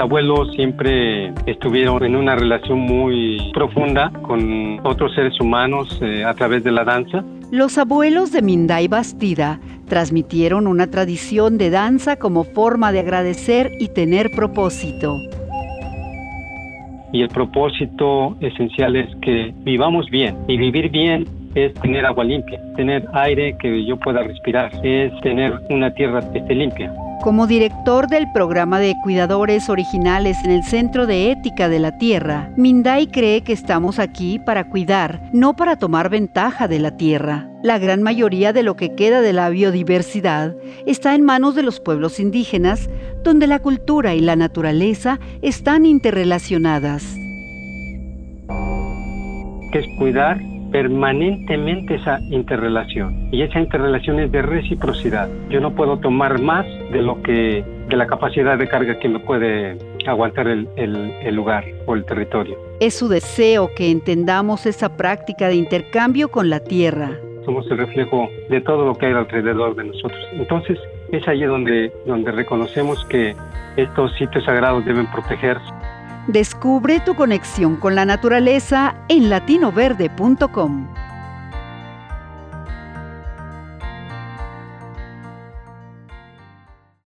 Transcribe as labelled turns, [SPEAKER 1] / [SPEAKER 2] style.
[SPEAKER 1] abuelos siempre estuvieron en una relación muy profunda con otros seres humanos eh, a través de la danza.
[SPEAKER 2] Los abuelos de Minday Bastida transmitieron una tradición de danza como forma de agradecer y tener propósito.
[SPEAKER 1] Y el propósito esencial es que vivamos bien y vivir bien es tener agua limpia, tener aire que yo pueda respirar, es tener una tierra que esté limpia.
[SPEAKER 2] Como director del programa de cuidadores originales en el Centro de Ética de la Tierra, Minday cree que estamos aquí para cuidar, no para tomar ventaja de la Tierra. La gran mayoría de lo que queda de la biodiversidad está en manos de los pueblos indígenas, donde la cultura y la naturaleza están interrelacionadas.
[SPEAKER 1] Que es cuidar permanentemente esa interrelación y esa interrelación es de reciprocidad. Yo no puedo tomar más de lo que de la capacidad de carga que me puede aguantar el, el lugar o el territorio.
[SPEAKER 2] Es su deseo que entendamos esa práctica de intercambio con la tierra.
[SPEAKER 1] Somos el reflejo de todo lo que hay alrededor de nosotros. Entonces, es allí donde, donde reconocemos que estos sitios sagrados deben protegerse.
[SPEAKER 2] Descubre tu conexión con la naturaleza en latinoverde.com.